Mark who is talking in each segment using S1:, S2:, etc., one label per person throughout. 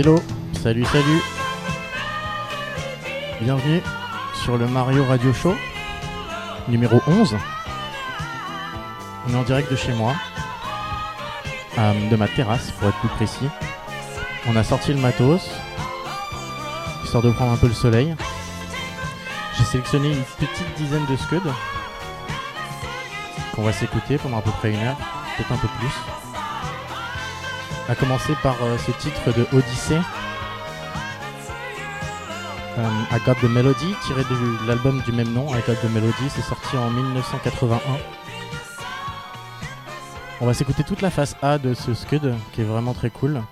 S1: Hello, salut, salut. Bienvenue sur le Mario Radio Show numéro 11. On est en direct de chez moi, euh, de ma terrasse pour être plus précis. On a sorti le matos, histoire de prendre un peu le soleil. J'ai sélectionné une petite dizaine de scuds qu'on va s'écouter pendant à peu près une heure, peut-être un peu plus. A commencer par euh, ce titre de Odyssey. Euh, I Got the Melody, tiré de l'album du même nom, I Got the Melody, c'est sorti en 1981. On va s'écouter toute la face A de ce Scud, qui est vraiment très cool.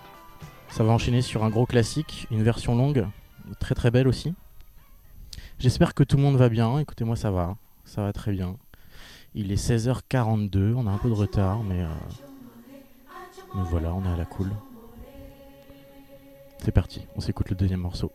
S1: Ça va enchaîner sur un gros classique, une version longue, très très belle aussi. J'espère que tout le monde va bien, écoutez moi ça va, ça va très bien. Il est 16h42, on a un peu de retard, mais... Euh, mais voilà, on est à la cool. C'est parti, on s'écoute le deuxième morceau.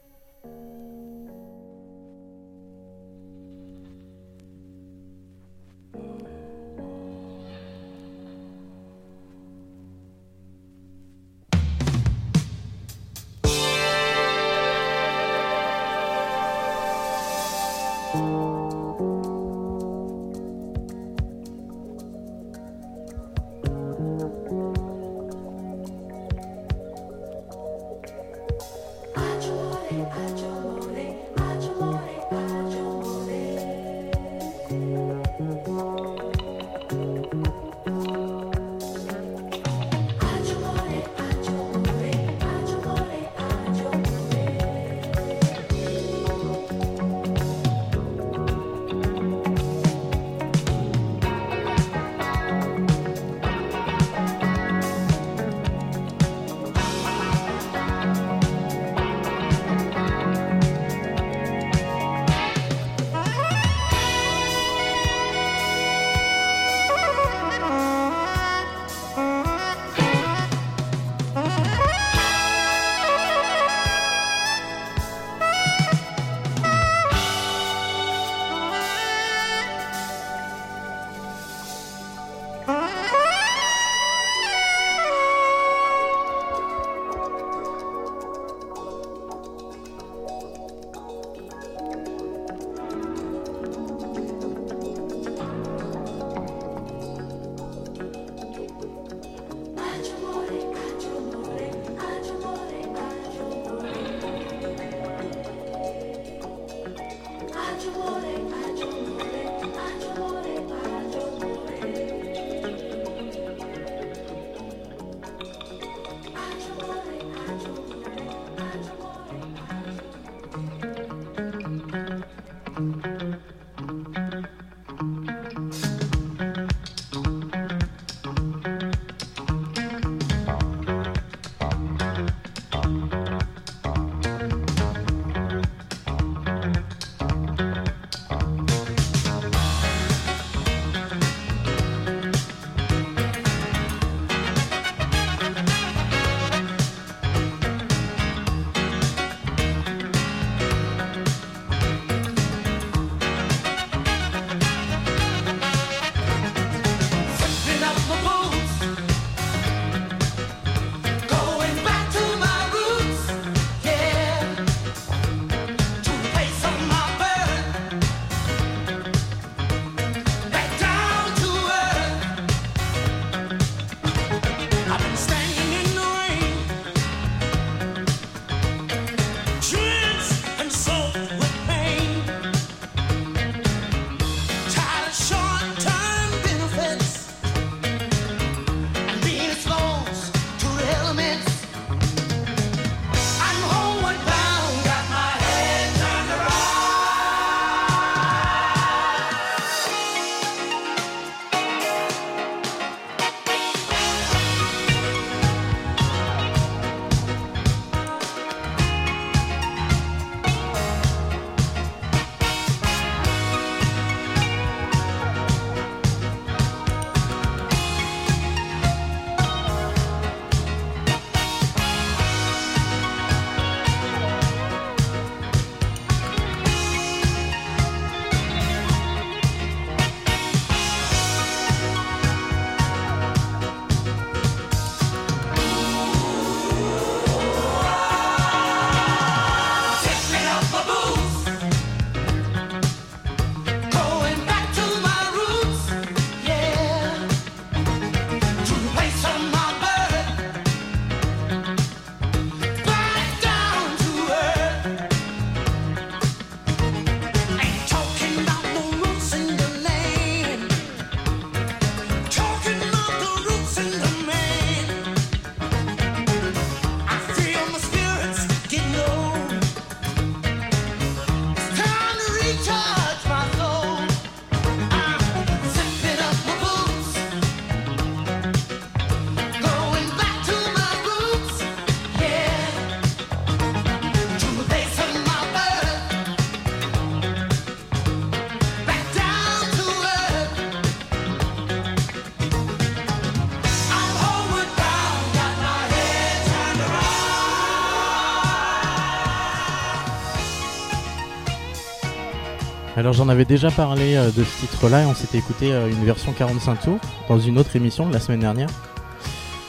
S1: Alors j'en avais déjà parlé euh, de ce titre-là et on s'était écouté euh, une version 45 tours dans une autre émission la semaine dernière.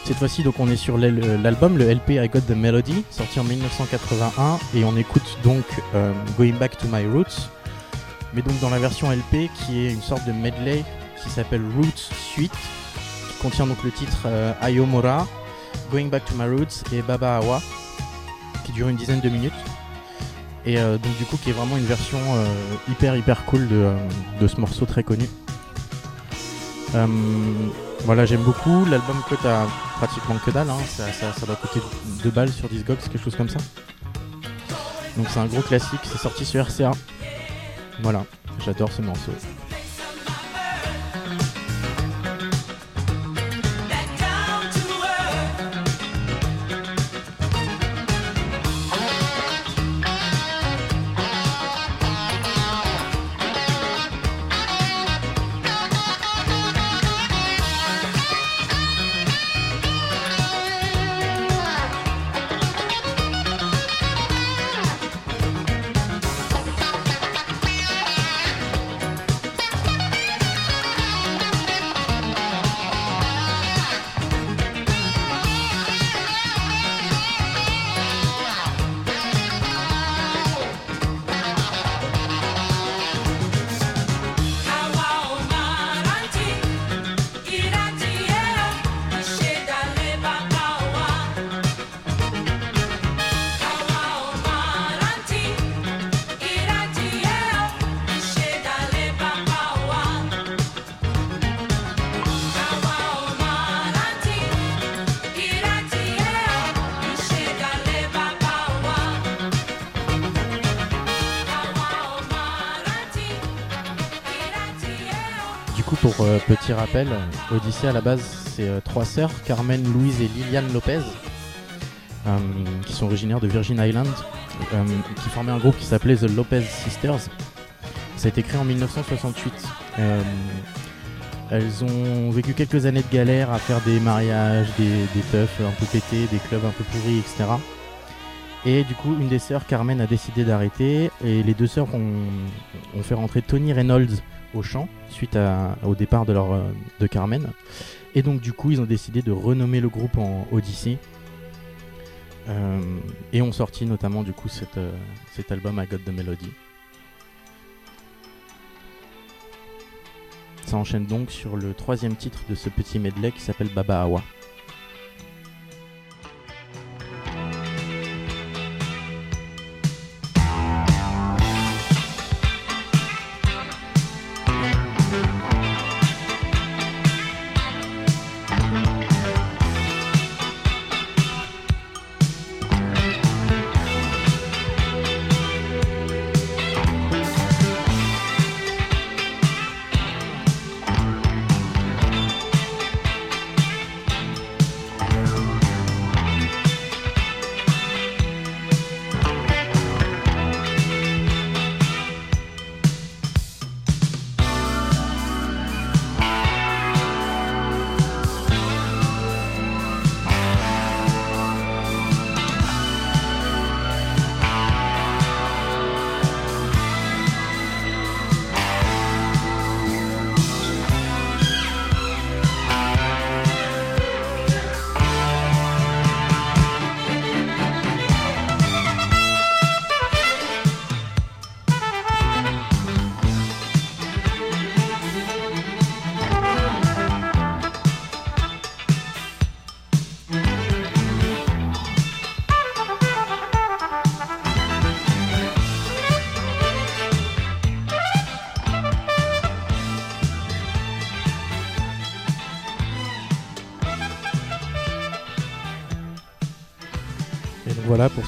S1: Cette fois-ci donc on est sur l'album, le LP I Got the Melody, sorti en 1981 et on écoute donc euh, Going Back to My Roots, mais donc dans la version LP qui est une sorte de medley qui s'appelle Roots Suite, qui contient donc le titre Ayomora, Going Back to My Roots et Baba Awa, qui dure une dizaine de minutes. Et euh, donc du coup qui est vraiment une version euh, hyper hyper cool de, euh, de, ce morceau très connu. voilà j'aime beaucoup, l'album coûte à pratiquement que dalle, hein. ça, ça, doit coûter 2 balles sur Discogs, quelque chose comme ça. Donc c'est un gros classique, c'est sorti sur RCA. Voilà, j'adore ce morceau. Euh, petit rappel, Odyssée à la base c'est euh, trois sœurs, Carmen, Louise et Liliane Lopez, euh, qui sont originaires de Virgin Island, qui formaient un groupe qui s'appelait The Lopez Sisters. Ça a été créé en 1968. elles ont vécu quelques années de galère à faire des mariages, des, des un peu pétés, des clubs un peu pourris, etc. Et du coup, une des sœurs, Carmen, a décidé d'arrêter. Et les deux sœurs ont fait rentrer Tony Reynolds, au chant suite au départ euh, de Carmen. Et donc du coup ils ont décidé de renommer le groupe en Odyssey. Euh, et ont sorti notamment du coup euh, cet album I Got the Melody. Ça enchaîne donc sur le troisième titre de ce petit medley qui s'appelle Baba Awa.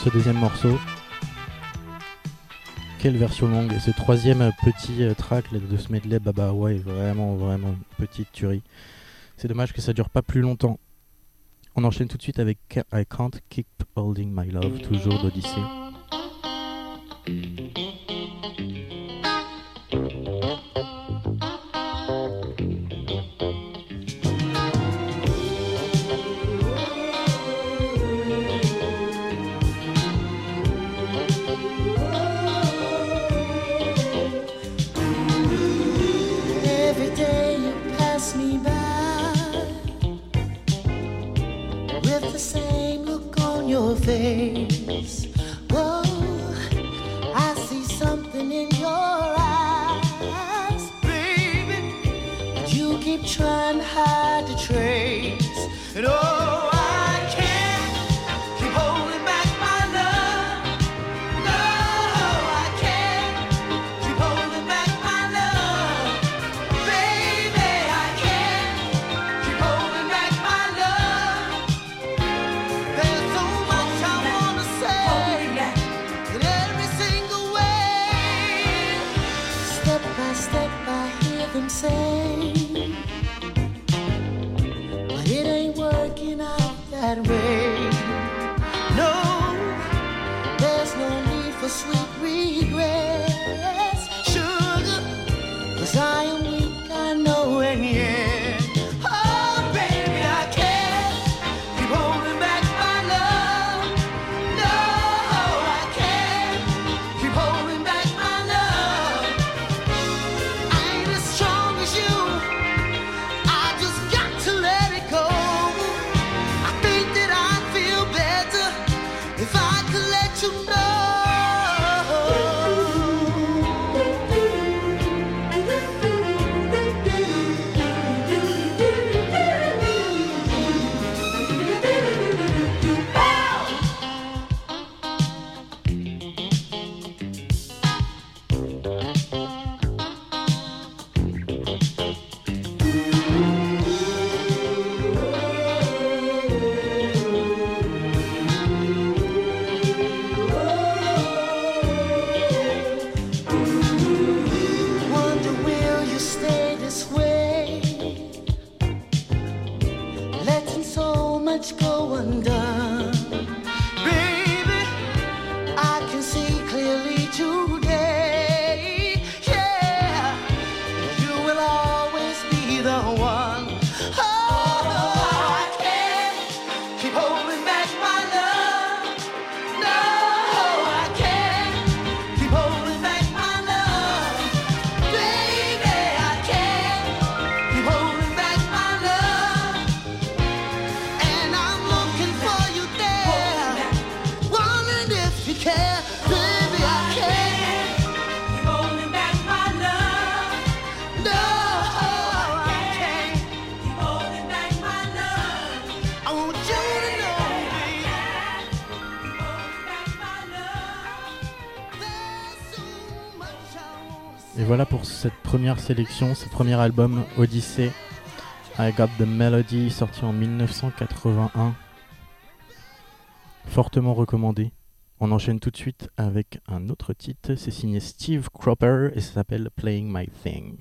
S1: Ce deuxième morceau. Quelle version longue ce troisième petit euh, track de ce medley Baba ouais vraiment vraiment petite tuerie. C'est dommage que ça dure pas plus longtemps. On enchaîne tout de suite avec I Can't Keep Holding My Love, toujours d'Odyssée.
S2: Et voilà pour cette première sélection, ce premier album Odyssey, I Got the Melody, sorti en 1981. Fortement recommandé. On enchaîne tout de suite avec un autre titre, c'est signé Steve Cropper et ça s'appelle Playing My Thing.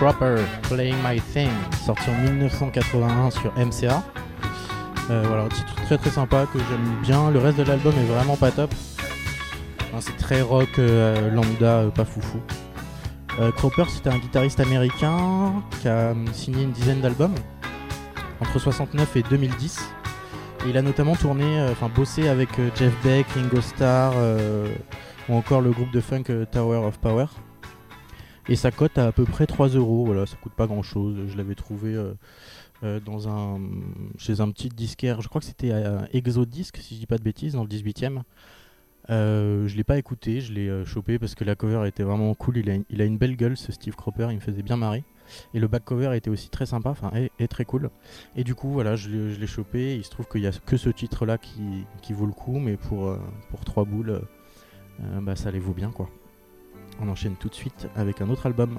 S3: Cropper, Playing My Thing, sorti en 1981 sur MCA. Euh, voilà, un titre très très sympa que j'aime bien. Le reste de l'album est vraiment pas top. C'est très rock, euh, lambda, euh, pas foufou. Cropper, c'était un guitariste américain qui a signé une dizaine d'albums entre 69 et 2010. Et il a notamment tourné, enfin bossé avec Jeff Beck, Ringo Starr ou encore le groupe de funk Tower of Power. Et ça cote à à peu près 3 euros, voilà, ça coûte pas grand chose. Je l'avais trouvé euh, euh, dans un, chez un petit disquaire, je crois que c'était à Exodisc, si je dis pas de bêtises, dans le 18ème. Euh, je l'ai pas écouté, je l'ai euh, chopé parce que la cover était vraiment cool. Il a, une- il a une belle gueule, ce Steve Cropper, il me faisait bien marrer. Et le back cover était aussi très sympa, enfin, et, très cool. Et du coup, voilà, je l'ai chopé. Il se trouve qu'il y a que ce titre-là qui, qui vaut le coup, mais pour, pour 3 boules, bah, ça les vaut bien, quoi. On enchaîne tout de suite avec un autre album.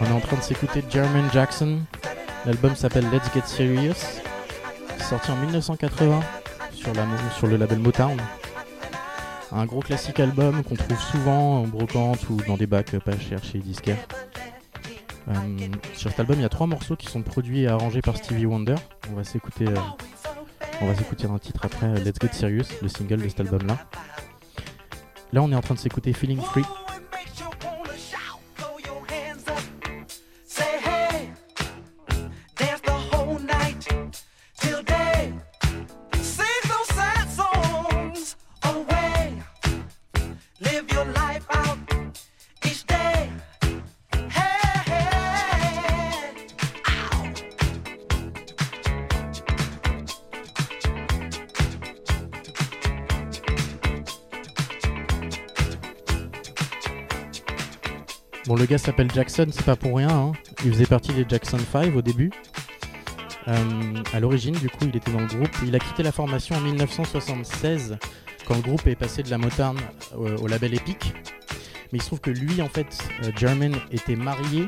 S1: On
S3: est en train de s'écouter Jermaine Jackson. L'album s'appelle Let's Get Serious. Sorti en 1980 sur, le label Motown. Un gros classique album qu'on trouve souvent en brocante ou dans des bacs pas chers chez les disquaires. Euh, sur cet album, il y a trois morceaux qui sont produits et arrangés par Stevie Wonder. On va s'écouter, euh, on va s'écouter un titre après, euh, Let's Get Serious, le single de cet album-là. Là, on est en train de s'écouter Feeling Free. S'appelle Jackson, c'est pas pour rien. hein. Il faisait partie des Jackson 5 au début. Euh, à l'origine, du coup, il était dans le groupe. Il a quitté la formation en 1976 quand le groupe est passé de la Motown euh, au label Epic. Mais il se trouve que lui, en fait, euh, Jermaine était marié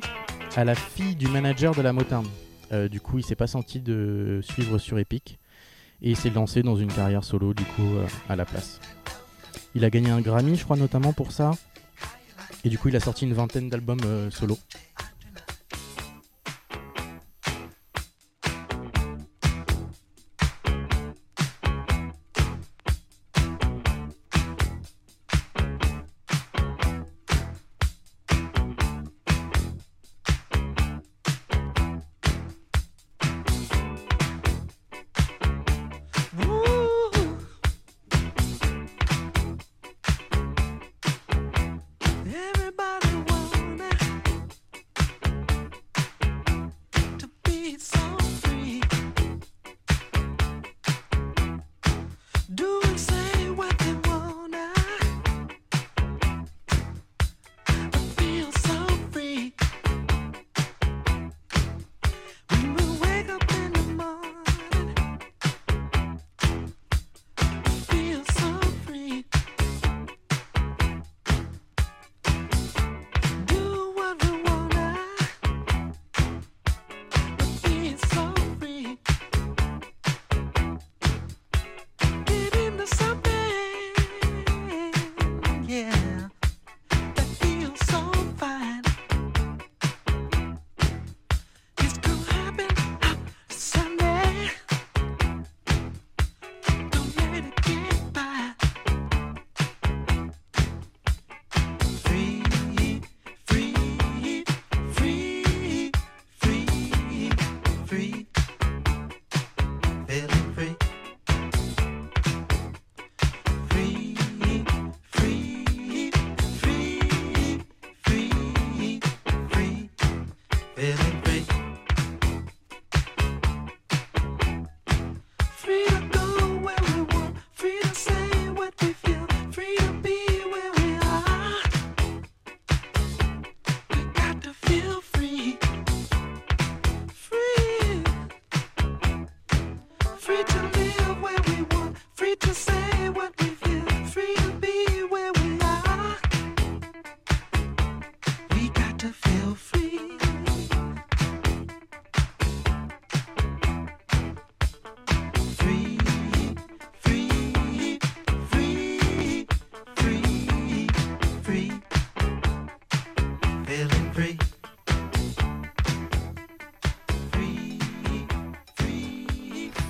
S3: à la fille du manager de la Motown. Du coup, il s'est pas senti de suivre sur Epic et il s'est lancé dans une carrière solo, du coup, à la place. Il a gagné un Grammy, je crois, notamment pour ça. Et du coup, il a sorti une vingtaine d'albums euh, solo.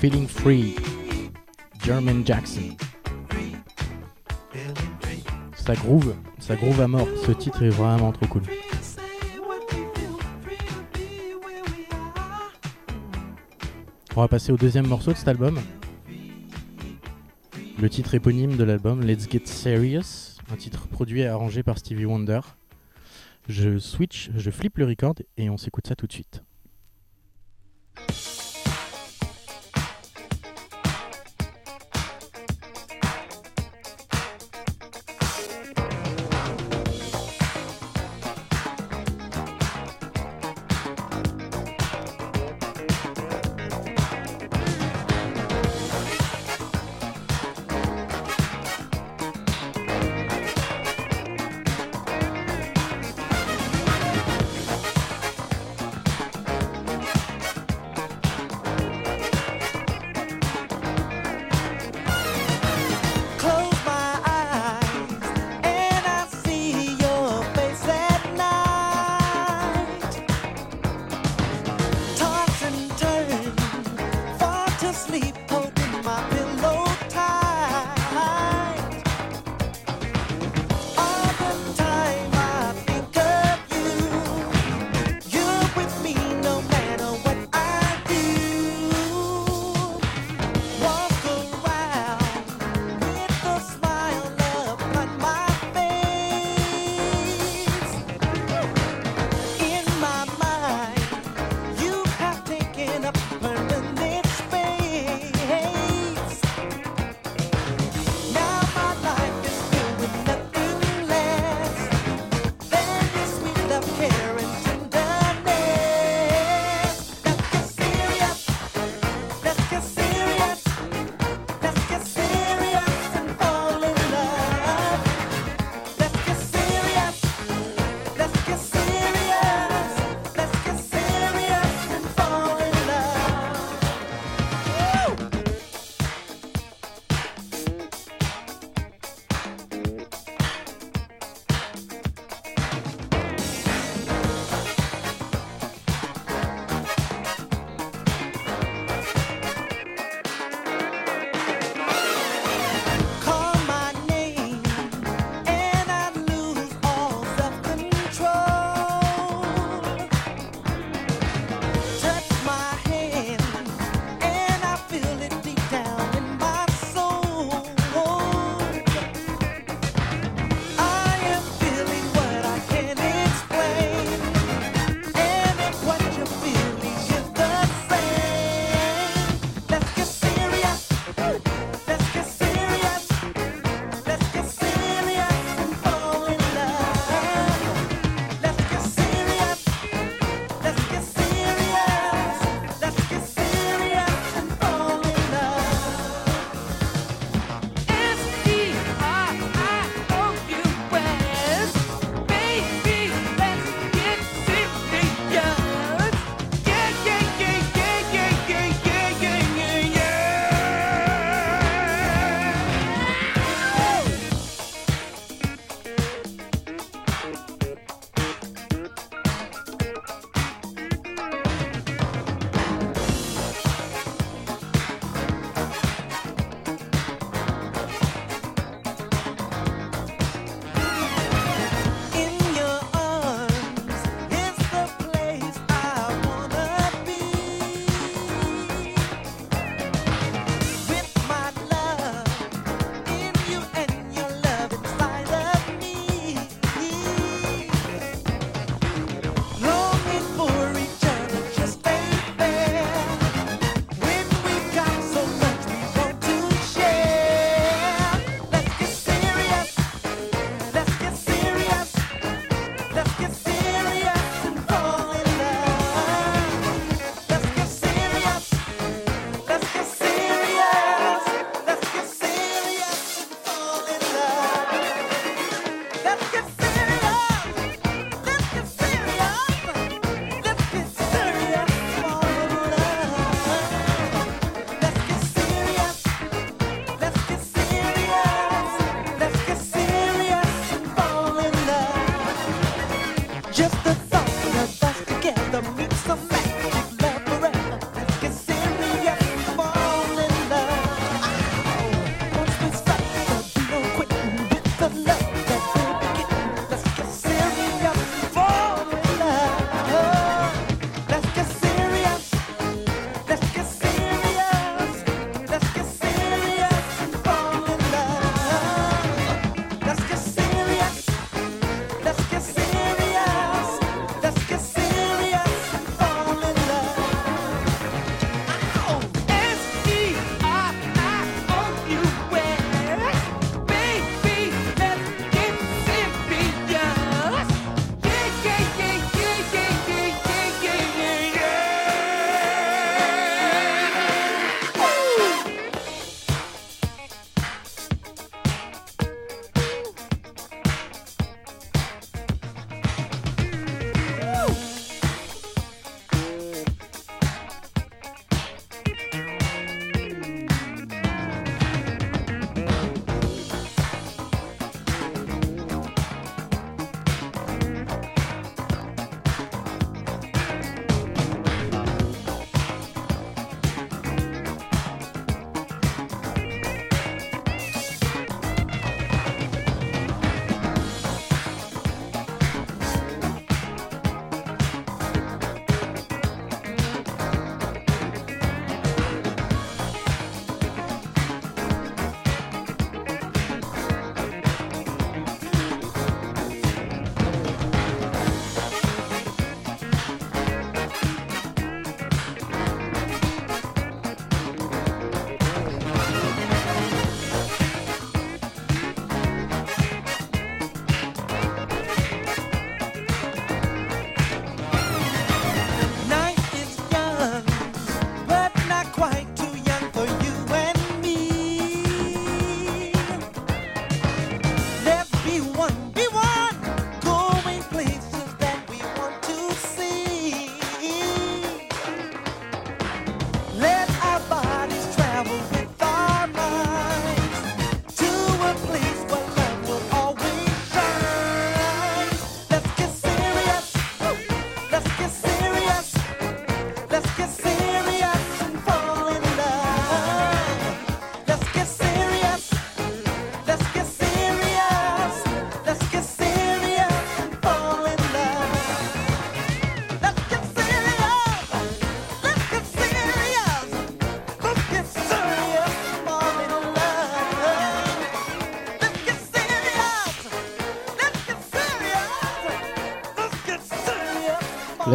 S1: Feeling Free,
S3: Jermaine Jackson. Ça groove, ça groove à mort. Ce titre est vraiment trop cool. On va passer au deuxième morceau de cet album. Le titre éponyme de l'album, Let's Get Serious, un titre produit et arrangé par Stevie Wonder. Je switch, je flippe le record et on s'écoute ça tout de suite.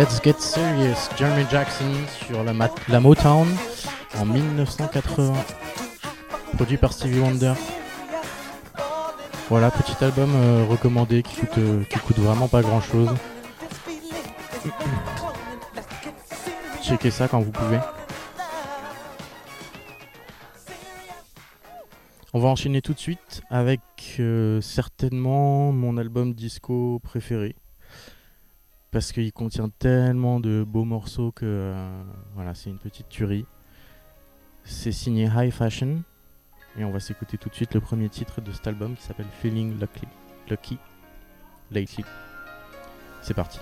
S1: Let's Get Serious,
S4: Jeremy Jackson sur la, Motown en 1980, produit par Stevie Wonder. Voilà, petit album euh, recommandé euh, qui coûte, vraiment pas grand chose. Checkez ça quand vous pouvez. On va enchaîner tout de suite avec euh, certainement mon album disco préféré parce qu'il contient tellement de beaux morceaux que euh, voilà, c'est une petite tuerie. C'est signé High Fashion et on va s'écouter tout de suite le premier titre de cet album qui s'appelle Feeling Lucky, Lucky Lately. C'est parti.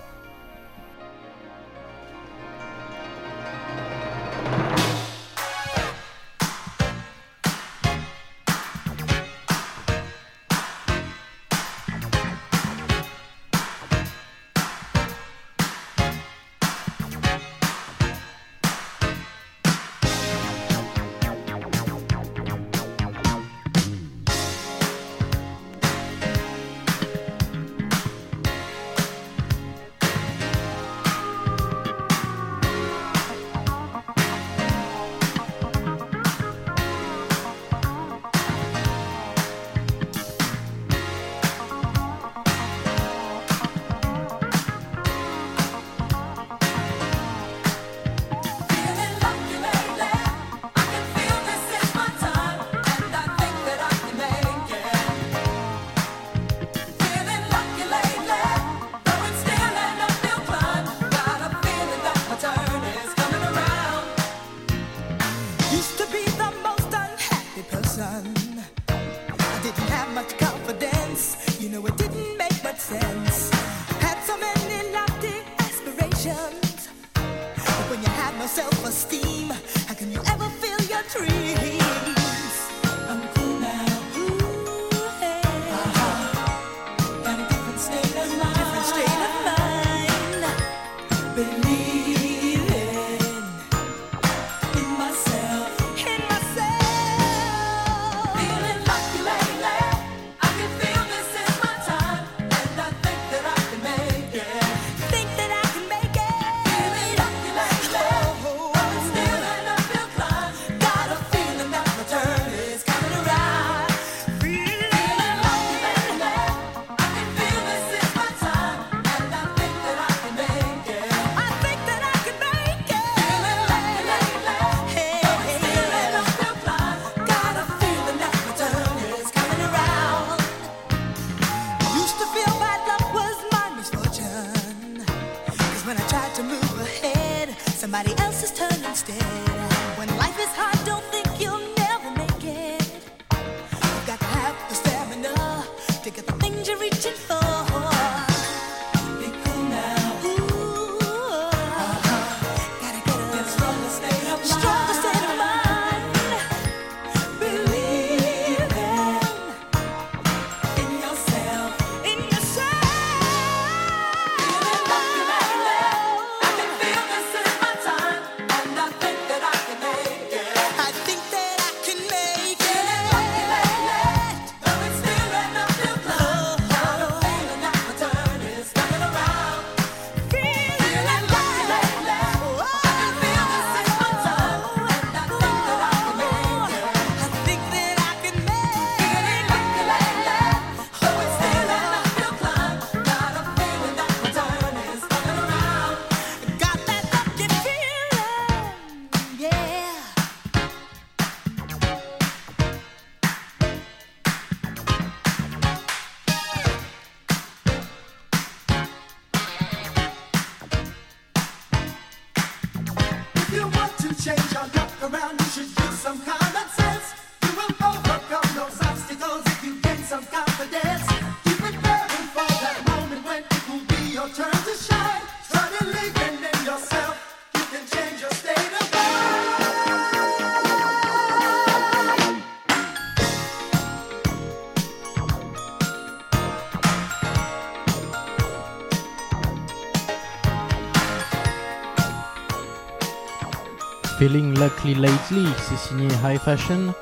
S5: Feeling Lucky Lately,
S3: c'est signé High Fashion.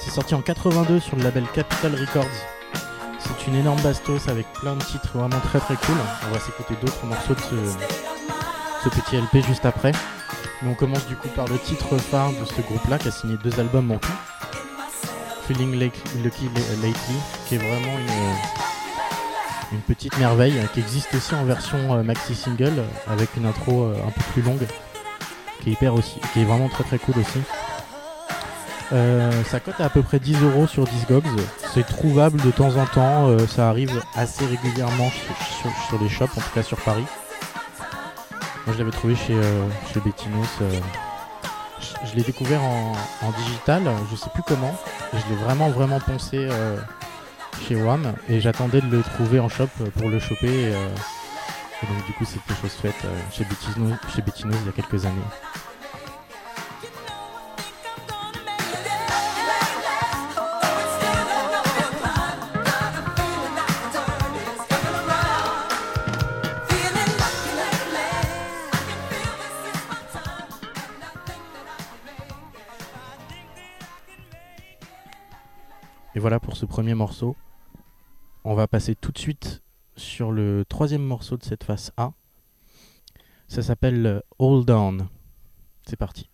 S3: C'est sorti en 82 sur le label Capitol Records. C'est une énorme bastos avec plein de titres vraiment très très cool. On va s'écouter d'autres morceaux de ce, petit LP juste après. Mais on commence du coup par le titre phare de ce groupe-là qui a signé deux albums tout. Feeling Lucky La- Lately, qui est vraiment une, petite merveille, qui existe aussi en version euh, maxi single avec une intro euh, un peu plus longue, qui est hyper aussi, qui est vraiment très très cool aussi. Euh, ça cote à peu près 10 euros sur Discogs. C'est trouvable de temps en temps. euh, ça arrive assez régulièrement sur, les shops, en tout cas sur Paris. Moi, je l'avais trouvé chez, euh, chez Bettinos. euh, je l'ai découvert en, en digital, je sais plus comment. Je l'ai vraiment vraiment poncé euh, chez WAM et j'attendais de le trouver en shop pour le choper. Et, donc du coup, c'était chose faite chez Bettinos, chez Bettinos il y a quelques années. Ce premier morceau. On va passer tout de suite sur le troisième morceau de cette face A. Ça s'appelle euh, Hold On. C'est parti.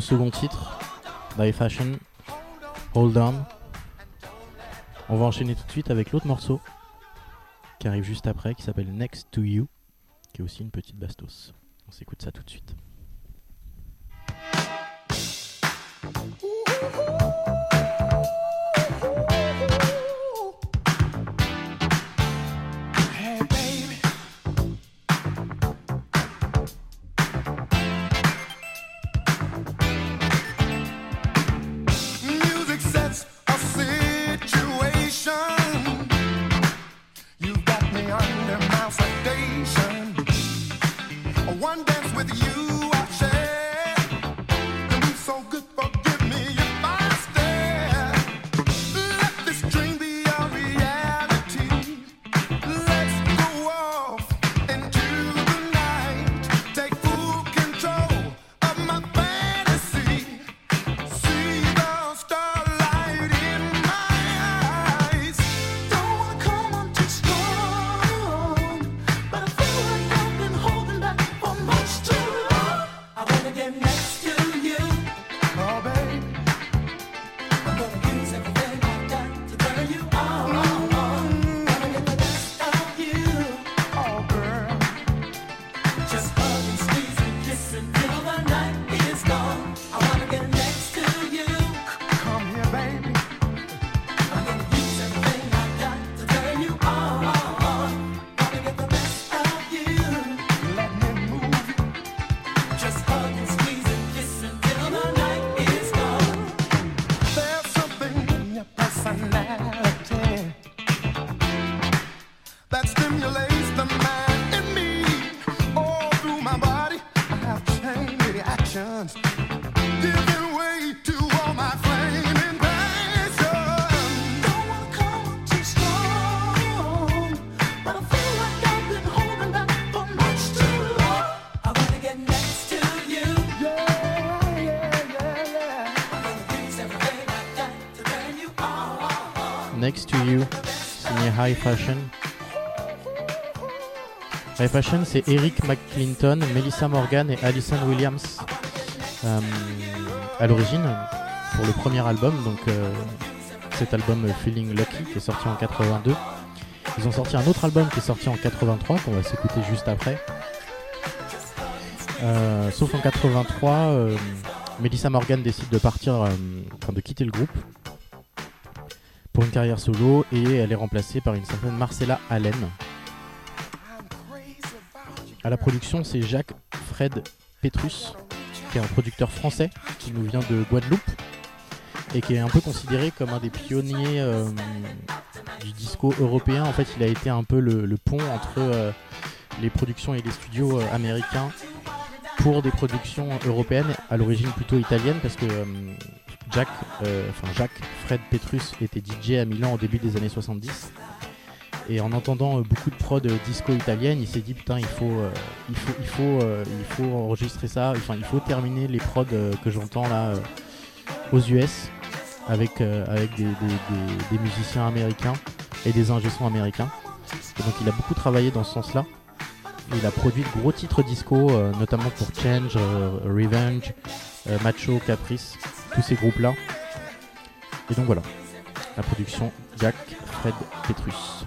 S1: Second titre, Die Fashion, Hold On. On va enchaîner tout de suite avec l'autre morceau qui arrive juste après, qui s'appelle Next to You, qui est aussi une petite bastos. On s'écoute ça tout de suite. Fashion. High Fashion, c'est Eric McClinton, Melissa Morgan et Alison Williams euh, à l'origine pour le premier album, donc euh, cet album euh, Feeling Lucky qui est sorti en 82. Ils ont sorti un autre album qui est sorti en 83 qu'on va s'écouter juste après. Sauf en 83, euh, Melissa Morgan décide de partir, enfin de quitter le groupe une carrière solo et elle est remplacée par une certaine Marcella Allen. À la production, c'est Jacques Fred Petrus, qui est un producteur français qui nous vient de Guadeloupe et qui est un peu considéré comme un des pionniers euh, du disco européen. En fait, il a été un peu le, pont entre euh, les productions et les studios euh, américains pour des productions européennes, à l'origine plutôt italienne, parce que Jack, euh, enfin Jacques Fred Petrus était DJ à Milan au début des années 70. Et en entendant euh, beaucoup de prod euh, disco italienne, il s'est dit putain il faut, il faut, enregistrer ça. Il faut terminer les prods que j'entends là aux US avec des, musiciens américains et des ingé américains. Et donc il a beaucoup travaillé dans ce sens-là. Il a produit de gros titres disco, notamment pour Change, Revenge, Macho, Caprice, tous ces groupes-là. Et donc voilà, la production Jack Fred Petrus.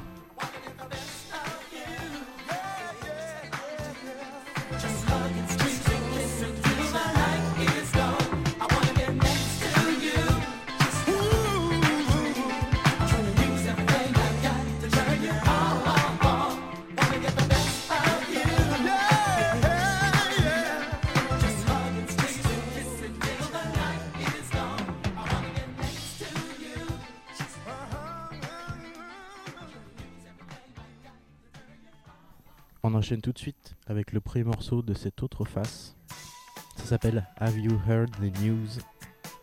S1: Enchaîne tout de suite avec le premier morceau de cette autre face. Ça s'appelle Have You Heard the News?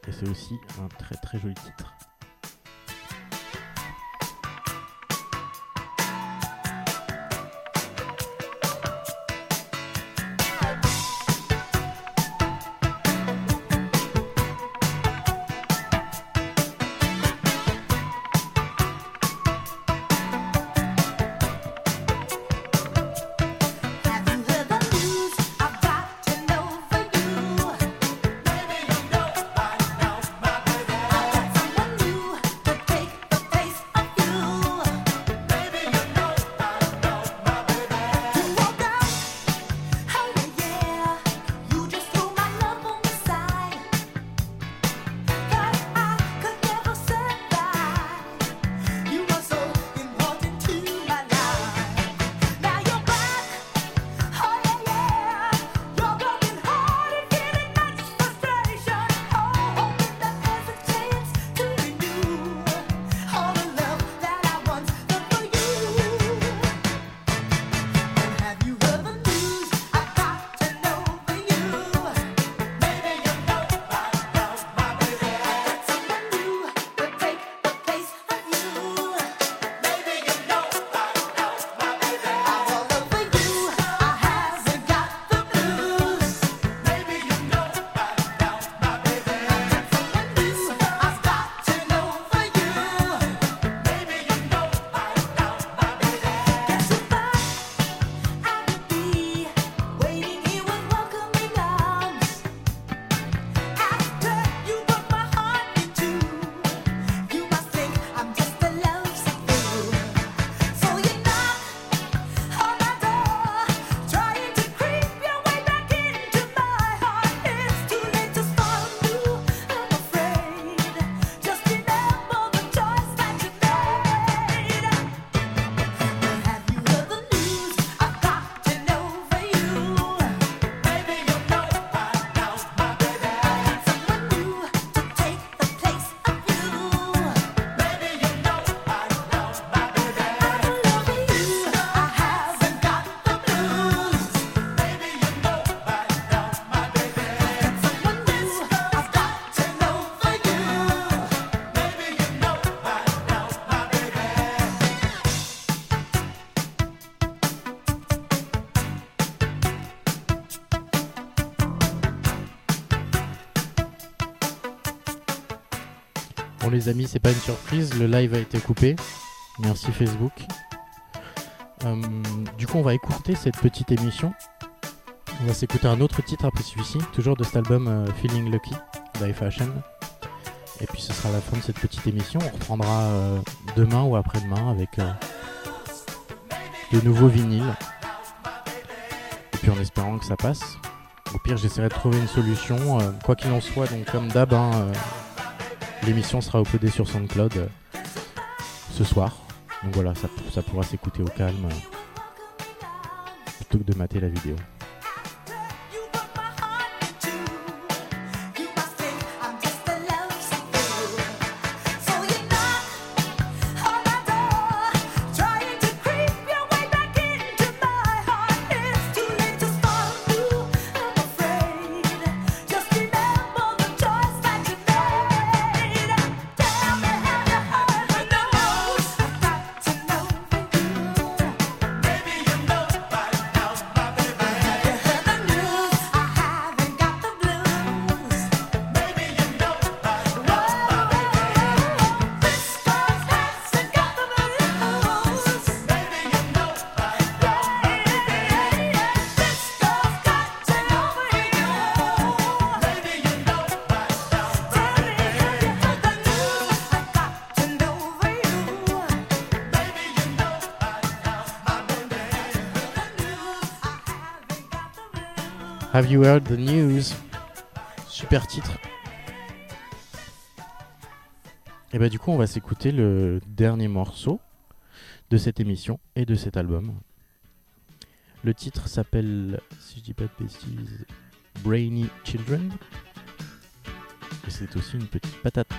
S1: Et c'est aussi un très très joli titre.
S4: Amis, c'est pas une surprise, le live a été coupé. Merci Facebook. Euh, du coup, on va écouter cette petite émission. On va s'écouter un autre titre après celui-ci, toujours de cet album euh, Feeling Lucky d'IFHN. Et puis ce sera la fin de cette petite émission. On reprendra euh, demain ou après-demain avec de nouveaux vinyles. Et puis en espérant que ça passe. Au pire, j'essaierai de trouver une solution. quoi qu'il en soit, donc comme d'hab, hein, l'émission sera uploadée sur SoundCloud euh, ce soir. Donc voilà, ça, ça pourra s'écouter au calme euh, plutôt que de mater la vidéo. Have you heard the news? Super titre. Et bah du coup on va s'écouter le dernier morceau de cette émission et de cet album. Le titre s'appelle, si je dis pas de bêtises, Brainy Children. Et c'est aussi une petite patate.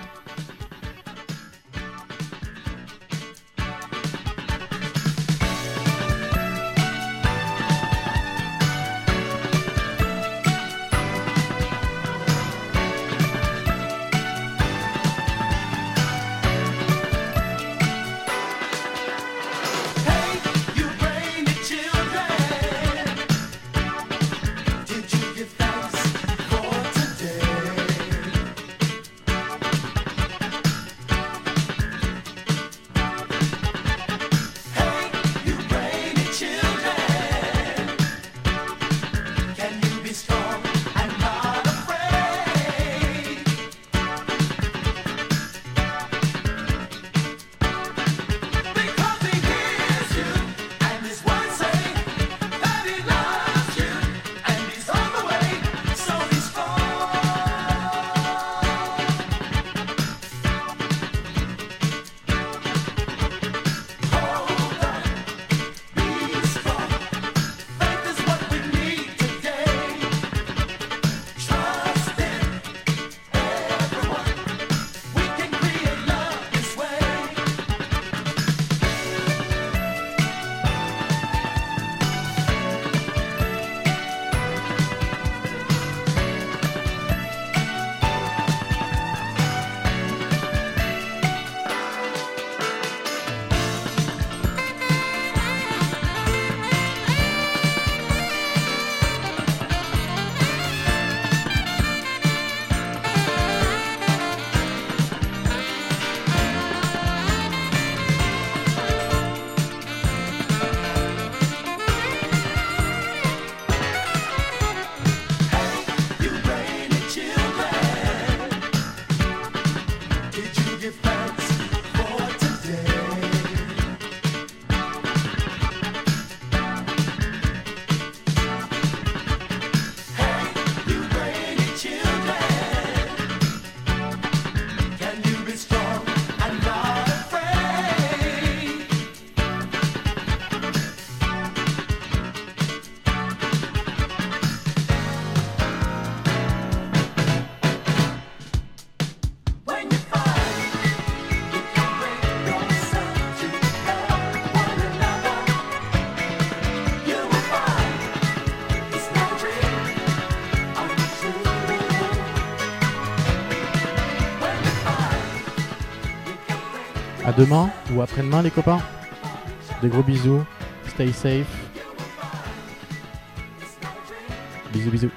S4: Demain ou après-demain les copains. Des gros bisous. Stay safe. Bisous bisous.